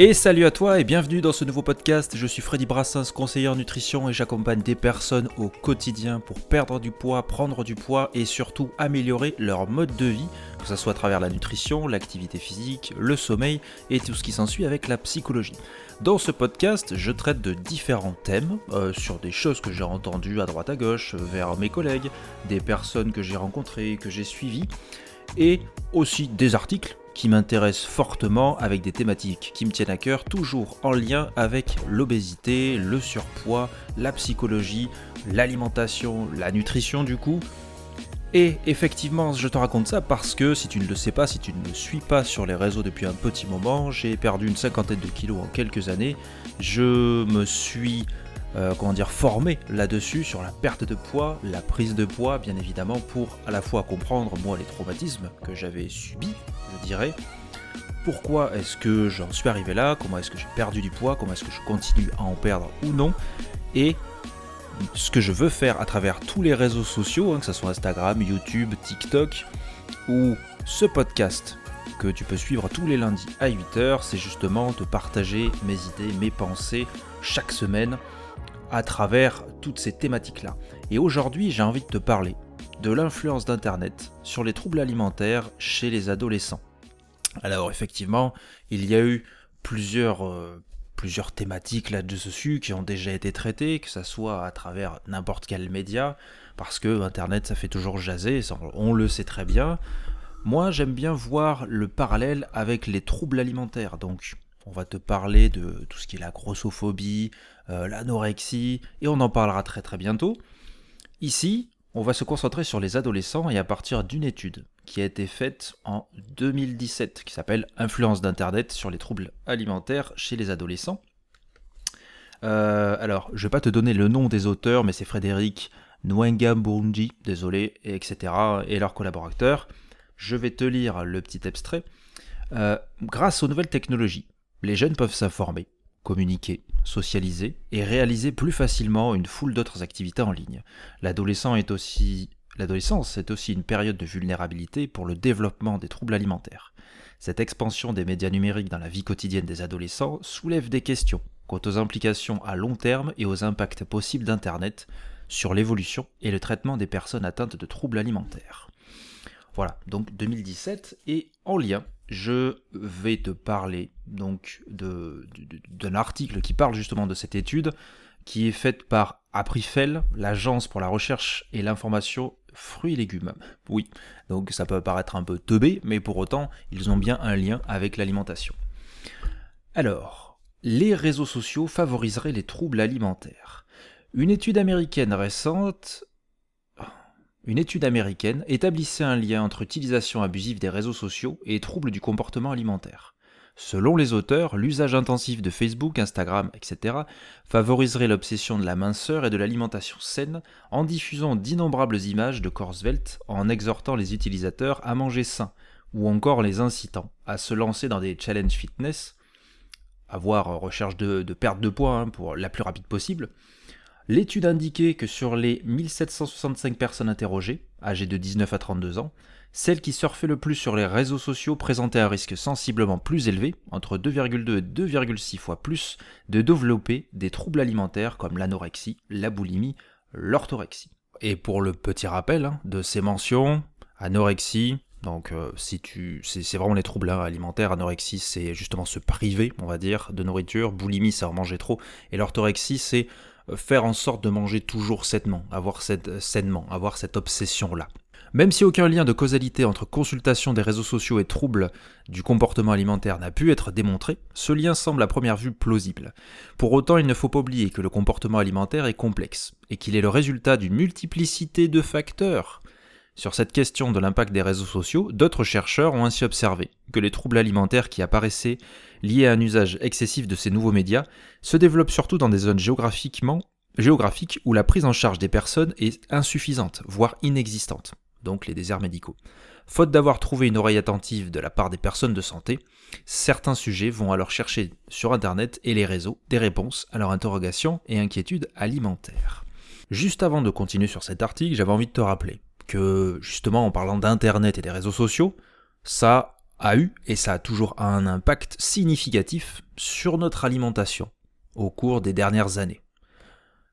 Et salut à toi et bienvenue dans ce nouveau podcast. Je suis Freddy Brassens, conseiller en nutrition et j'accompagne des personnes au quotidien pour perdre du poids, prendre du poids et surtout améliorer leur mode de vie, que ce soit à travers la nutrition, l'activité physique, le sommeil et tout ce qui s'ensuit avec la psychologie. Dans ce podcast, je traite de différents thèmes euh, sur des choses que j'ai entendues à droite à gauche, vers mes collègues, des personnes que j'ai rencontrées, que j'ai suivies, et aussi des articles qui m'intéressent fortement avec des thématiques qui me tiennent à cœur, toujours en lien avec l'obésité, le surpoids, la psychologie, l'alimentation, la nutrition du coup. Et effectivement, je te raconte ça parce que si tu ne le sais pas, si tu ne me suis pas sur les réseaux depuis un petit moment, j'ai perdu une cinquantaine de kilos en quelques années. Je me suis euh, comment dire, formé là-dessus, sur la perte de poids, la prise de poids, bien évidemment, pour à la fois comprendre, moi, les traumatismes que j'avais subis, je dirais, pourquoi est-ce que j'en suis arrivé là, comment est-ce que j'ai perdu du poids, comment est-ce que je continue à en perdre ou non, et ce que je veux faire à travers tous les réseaux sociaux, hein, que ce soit Instagram, YouTube, TikTok, ou ce podcast que tu peux suivre tous les lundis à 8h, c'est justement de partager mes idées, mes pensées chaque semaine à travers toutes ces thématiques-là. Et aujourd'hui, j'ai envie de te parler de l'influence d'Internet sur les troubles alimentaires chez les adolescents. Alors effectivement, il y a eu plusieurs, euh, plusieurs thématiques là-dessus qui ont déjà été traitées, que ce soit à travers n'importe quel média, parce que Internet ça fait toujours jaser, on le sait très bien. Moi j'aime bien voir le parallèle avec les troubles alimentaires, donc on va te parler de tout ce qui est la grossophobie, euh, l'anorexie, et on en parlera très très bientôt. Ici, on va se concentrer sur les adolescents et à partir d'une étude qui a été faite en 2017, qui s'appelle Influence d'Internet sur les troubles alimentaires chez les adolescents. Euh, alors, je ne vais pas te donner le nom des auteurs, mais c'est Frédéric Nwengambunji, désolé, etc., et leurs collaborateurs. Je vais te lire le petit extrait. Euh, grâce aux nouvelles technologies, les jeunes peuvent s'informer, communiquer, socialiser et réaliser plus facilement une foule d'autres activités en ligne. L'adolescence est aussi une période de vulnérabilité pour le développement des troubles alimentaires. Cette expansion des médias numériques dans la vie quotidienne des adolescents soulève des questions quant aux implications à long terme et aux impacts possibles d'Internet sur l'évolution et le traitement des personnes atteintes de troubles alimentaires. Voilà, donc 2017 et en lien je vais te parler donc d'un article qui parle justement de cette étude qui est faite par Aprifel, l'agence pour la recherche et l'information fruits et légumes. Oui, donc ça peut paraître un peu teubé, mais pour autant, ils ont bien un lien avec l'alimentation. Alors, les réseaux sociaux favoriseraient les troubles alimentaires. Une étude américaine récente une étude américaine établissait un lien entre utilisation abusive des réseaux sociaux et troubles du comportement alimentaire. Selon les auteurs, l'usage intensif de Facebook, Instagram, etc. favoriserait l'obsession de la minceur et de l'alimentation saine en diffusant d'innombrables images de corps sveltes, en exhortant les utilisateurs à manger sain, ou encore les incitant à se lancer dans des challenges fitness, avoir recherche de, perte de poids hein, pour la plus rapide possible, L'étude indiquait que sur les 1765 personnes interrogées, âgées de 19 à 32 ans, celles qui surfaient le plus sur les réseaux sociaux présentaient un risque sensiblement plus élevé, entre 2,2 et 2,6 fois plus, de développer des troubles alimentaires comme l'anorexie, la boulimie, l'orthorexie. Et pour le petit rappel hein, de ces mentions, anorexie, donc euh, si tu, c'est, vraiment les troubles hein, alimentaires, anorexie c'est justement se priver, on va dire, de nourriture, boulimie c'est en manger trop, et l'orthorexie c'est faire en sorte de manger toujours sainement, avoir cette, sainement, avoir cette obsession-là. Même si aucun lien de causalité entre consultation des réseaux sociaux et troubles du comportement alimentaire n'a pu être démontré, ce lien semble à première vue plausible. Pour autant, il ne faut pas oublier que le comportement alimentaire est complexe, et qu'il est le résultat d'une multiplicité de facteurs. Sur cette question de l'impact des réseaux sociaux, d'autres chercheurs ont ainsi observé que les troubles alimentaires qui apparaissaient liés à un usage excessif de ces nouveaux médias se développent surtout dans des zones géographiques où la prise en charge des personnes est insuffisante, voire inexistante, donc les déserts médicaux. Faute d'avoir trouvé une oreille attentive de la part des personnes de santé, certains sujets vont alors chercher sur Internet et les réseaux des réponses à leurs interrogations et inquiétudes alimentaires. Juste avant de continuer sur cet article, j'avais envie de te rappeler que justement en parlant d'Internet et des réseaux sociaux, ça a eu, et ça a toujours un impact significatif sur notre alimentation au cours des dernières années.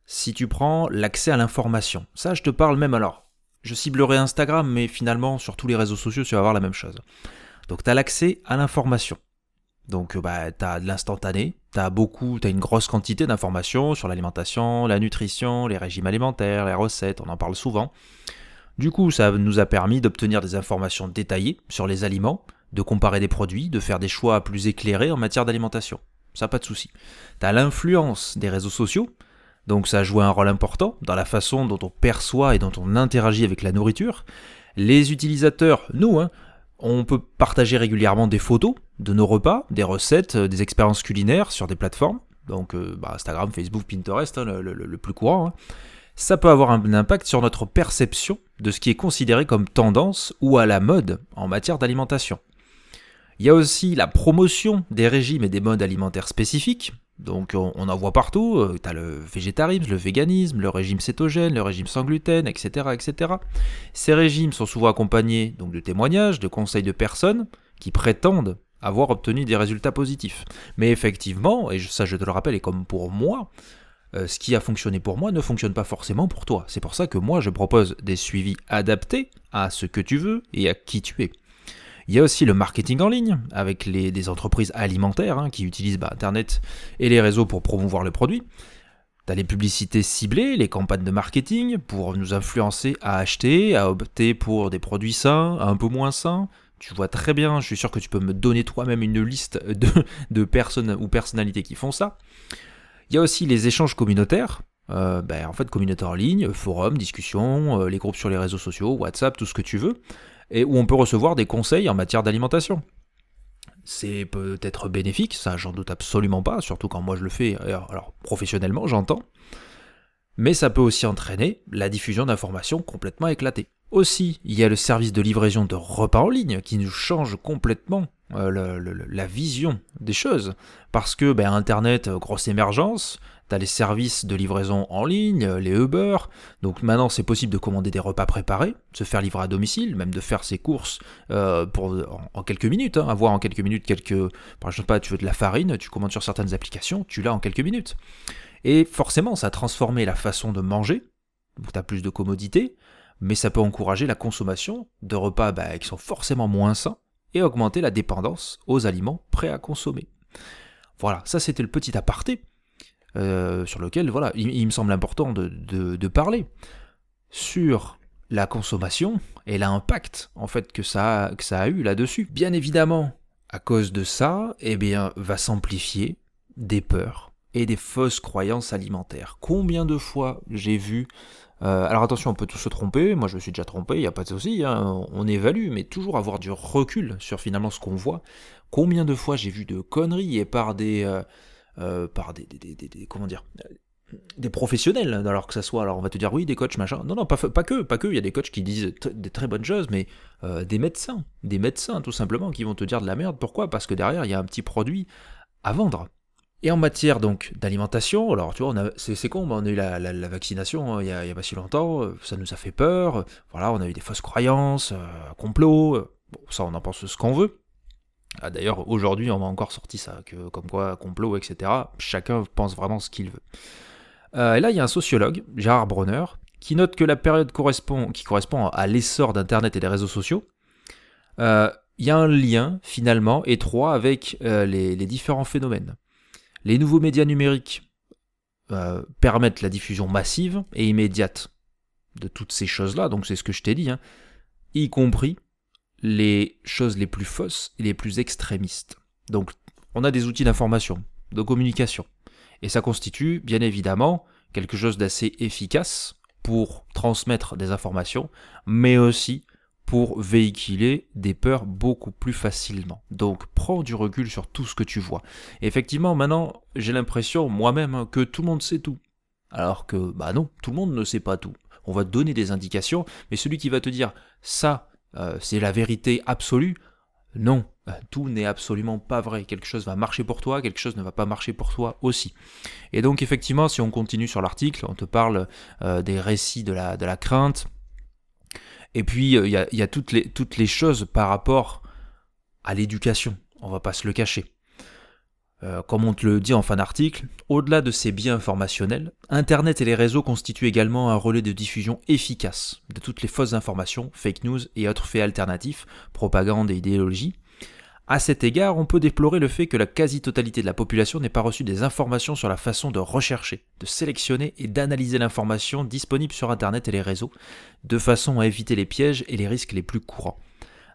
Si tu prends l'accès à l'information, ça je te parle même alors, je ciblerai Instagram, mais finalement sur tous les réseaux sociaux tu vas avoir la même chose. Donc tu as l'accès à l'information. Donc bah, tu as de l'instantané, tu beaucoup, tu as une grosse quantité d'informations sur l'alimentation, la nutrition, les régimes alimentaires, les recettes, on en parle souvent. Du coup, ça nous a permis d'obtenir des informations détaillées sur les aliments, de comparer des produits, de faire des choix plus éclairés en matière d'alimentation. Ça, pas de souci. Tu as l'influence des réseaux sociaux, donc ça a joué un rôle important dans la façon dont on perçoit et dont on interagit avec la nourriture. Les utilisateurs, nous, hein, on peut partager régulièrement des photos de nos repas, des recettes, euh, des expériences culinaires sur des plateformes. Donc euh, bah, Instagram, Facebook, Pinterest, hein, le, plus courant. Hein. Ça peut avoir un impact sur notre perception de ce qui est considéré comme tendance ou à la mode en matière d'alimentation. Il y a aussi la promotion des régimes et des modes alimentaires spécifiques. Donc on, en voit partout, euh, tu as le végétarisme, le véganisme, le régime cétogène, le régime sans gluten, etc., etc. Ces régimes sont souvent accompagnés donc, de témoignages, de conseils de personnes qui prétendent avoir obtenu des résultats positifs. Mais effectivement, et ça je te le rappelle, et comme pour moi, euh, ce qui a fonctionné pour moi ne fonctionne pas forcément pour toi. C'est pour ça que moi je propose des suivis adaptés à ce que tu veux et à qui tu es. Il y a aussi le marketing en ligne, avec les, des entreprises alimentaires hein, qui utilisent bah, Internet et les réseaux pour promouvoir le produit. Tu as les publicités ciblées, les campagnes de marketing pour nous influencer à acheter, à opter pour des produits sains, un peu moins sains. Tu vois très bien, je suis sûr que tu peux me donner toi-même une liste de personnes ou personnalités qui font ça. Il y a aussi les échanges communautaires, euh, ben, en fait, communautaires en ligne, forums, discussions, euh, les groupes sur les réseaux sociaux, WhatsApp, tout ce que tu veux, et où on peut recevoir des conseils en matière d'alimentation. C'est peut-être bénéfique, ça j'en doute absolument pas, surtout quand moi je le fais, alors professionnellement j'entends, mais ça peut aussi entraîner la diffusion d'informations complètement éclatées. Aussi, il y a le service de livraison de repas en ligne qui nous change complètement euh, la vision des choses. Parce que ben, Internet, euh, grosse émergence, tu as les services de livraison en ligne, les Uber, donc maintenant c'est possible de commander des repas préparés, se faire livrer à domicile, même de faire ses courses euh, pour, en, quelques minutes, hein, avoir en quelques minutes quelques... Par exemple, pas, tu veux de la farine, tu commandes sur certaines applications, tu l'as en quelques minutes. Et forcément, ça a transformé la façon de manger, donc tu as plus de commodité, mais ça peut encourager la consommation de repas bah, qui sont forcément moins sains, et augmenter la dépendance aux aliments prêts à consommer. Voilà, ça c'était le petit aparté euh, sur lequel voilà, il, me semble important de, parler sur la consommation et l'impact en fait que ça que ça a eu là-dessus. Bien évidemment, à cause de ça, eh bien, va s'amplifier des peurs et des fausses croyances alimentaires. Combien de fois j'ai vu euh, alors attention, on peut tous se tromper, moi je me suis déjà trompé, il n'y a pas de souci, hein, on évalue, mais toujours avoir du recul sur finalement ce qu'on voit. Combien de fois j'ai vu de conneries et par des... Euh, euh, par des, comment dire des professionnels, alors que ça soit, alors on va te dire oui, des coachs, machin. Non, non, pas, pas que, pas que, il y a des coachs qui disent des très bonnes choses, mais des médecins, des médecins tout simplement, qui vont te dire de la merde. Pourquoi? Parce que derrière, il y a un petit produit à vendre. Et en matière donc d'alimentation, alors tu vois, c'est con, on a eu la, vaccination hein, il, y a, pas si longtemps, euh, ça nous a fait peur, voilà, on a eu des fausses croyances, euh, complot, euh, bon, ça on en pense ce qu'on veut. Ah, D'ailleurs, aujourd'hui, on a encore sorti ça, que, comme quoi complot, etc. Chacun pense vraiment ce qu'il veut. et là, il y a un sociologue, Gérard Bronner, qui note que la période qui correspond à l'essor d'Internet et des réseaux sociaux, il y a un lien finalement étroit avec les différents phénomènes. Les nouveaux médias numériques euh, permettent la diffusion massive et immédiate de toutes ces choses-là, donc c'est ce que je t'ai dit, hein, y compris les choses les plus fausses et les plus extrémistes. Donc on a des outils d'information, de communication, et ça constitue bien évidemment quelque chose d'assez efficace pour transmettre des informations, mais aussi pour véhiculer des peurs beaucoup plus facilement. Donc prends du recul sur tout ce que tu vois. effectivement, maintenant, j'ai l'impression moi-même que tout le monde sait tout. Alors que, bah non, tout le monde ne sait pas tout. On va te donner des indications, mais celui qui va te dire ça, euh, c'est la vérité absolue, non, euh, tout n'est absolument pas vrai. Quelque chose va marcher pour toi, quelque chose ne va pas marcher pour toi aussi. Et donc effectivement, si on continue sur l'article, on te parle euh, des récits de la crainte, et puis, euh, il y, a, toutes, les, choses par rapport à l'éducation, on va pas se le cacher. Euh, comme on te le dit en fin d'article, au-delà de ces biens informationnels, Internet et les réseaux constituent également un relais de diffusion efficace de toutes les fausses informations, fake news et autres faits alternatifs, propagande et idéologie. À cet égard, on peut déplorer le fait que la quasi-totalité de la population n'ait pas reçu des informations sur la façon de rechercher, de sélectionner et d'analyser l'information disponible sur Internet et les réseaux, de façon à éviter les pièges et les risques les plus courants.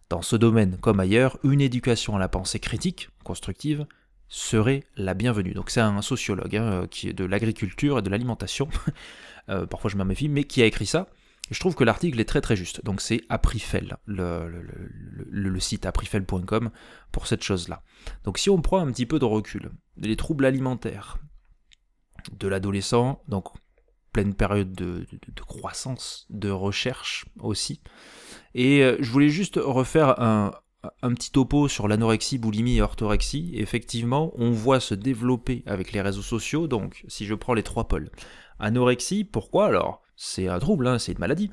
Dans ce domaine comme ailleurs, une éducation à la pensée critique, constructive, serait la bienvenue. Donc c'est un sociologue hein, qui est de l'agriculture et de l'alimentation, euh, parfois je m'en méfie, mais qui a écrit ça. Je trouve que l'article est très très juste. Donc c'est Aprifel, le, site aprifel.com pour cette chose-là. Donc si on prend un petit peu de recul, les troubles alimentaires de l'adolescent, donc pleine période de, croissance, de recherche aussi. Et euh, je voulais juste refaire un petit topo sur l'anorexie, boulimie et orthorexie. Effectivement, on voit se développer avec les réseaux sociaux. Donc, si je prends les trois pôles. Anorexie, pourquoi? Alors C'est un trouble, hein, c'est une maladie.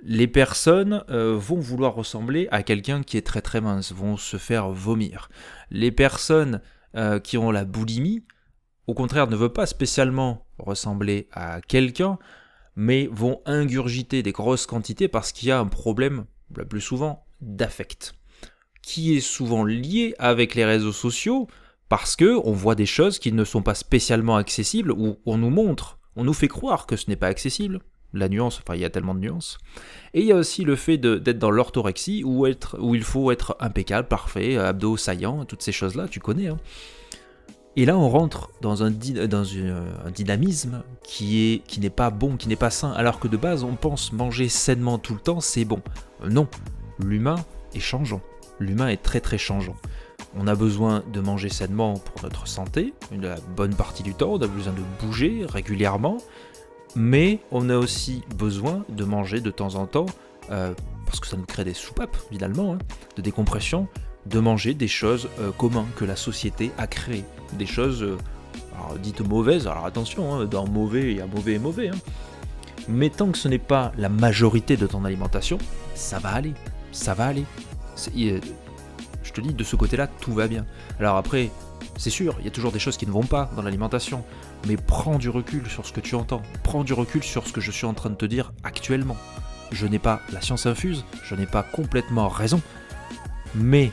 Les personnes euh, vont vouloir ressembler à quelqu'un qui est très très mince, vont se faire vomir. Les personnes euh, qui ont la boulimie, au contraire, ne veulent pas spécialement ressembler à quelqu'un, mais vont ingurgiter des grosses quantités parce qu'il y a un problème, le plus souvent, d'affect qui est souvent lié avec les réseaux sociaux parce que on voit des choses qui ne sont pas spécialement accessibles ou on nous montre, on nous fait croire que ce n'est pas accessible. La nuance, enfin il y a tellement de nuances. Et il y a aussi le fait d'être dans l'orthorexie où, être, où il faut être impeccable, parfait, abdos saillants, toutes ces choses-là, tu connais. Hein. Et là, on rentre dans un, dynamisme qui qui n'est pas bon, qui n'est pas sain, alors que de base, on pense manger sainement tout le temps, c'est bon. Non, l'humain est changeant l'humain est très très changeant. On a besoin de manger sainement pour notre santé, une bonne partie du temps, on a besoin de bouger régulièrement, mais on a aussi besoin de manger de temps en temps, euh, parce que ça nous crée des soupapes finalement, hein, de décompression, de manger des choses euh, communes que la société a créées, des choses euh, dites mauvaises, alors attention, hein, dans mauvais il y a mauvais et mauvais, hein. mais tant que ce n'est pas la majorité de ton alimentation, ça va aller, ça va aller te dis, de ce côté-là, tout va bien. Alors après, c'est sûr, il y a toujours des choses qui ne vont pas dans l'alimentation, mais prends du recul sur ce que tu entends, prends du recul sur ce que je suis en train de te dire actuellement. Je n'ai pas la science infuse, je n'ai pas complètement raison, mais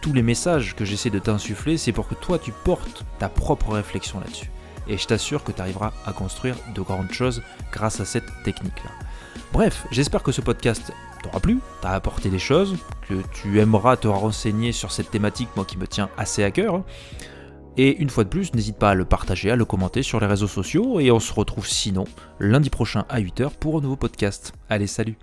tous les messages que j'essaie de t'insuffler, c'est pour que toi tu portes ta propre réflexion là-dessus. Et je t'assure que tu arriveras à construire de grandes choses grâce à cette technique-là. Bref, j'espère que ce podcast t'aura plu, t'a apporté des choses, que tu aimeras te renseigner sur cette thématique, moi qui me tient assez à cœur. Et une fois de plus, n'hésite pas à le partager, à le commenter sur les réseaux sociaux, et on se retrouve sinon lundi prochain à 8h pour un nouveau podcast. Allez, salut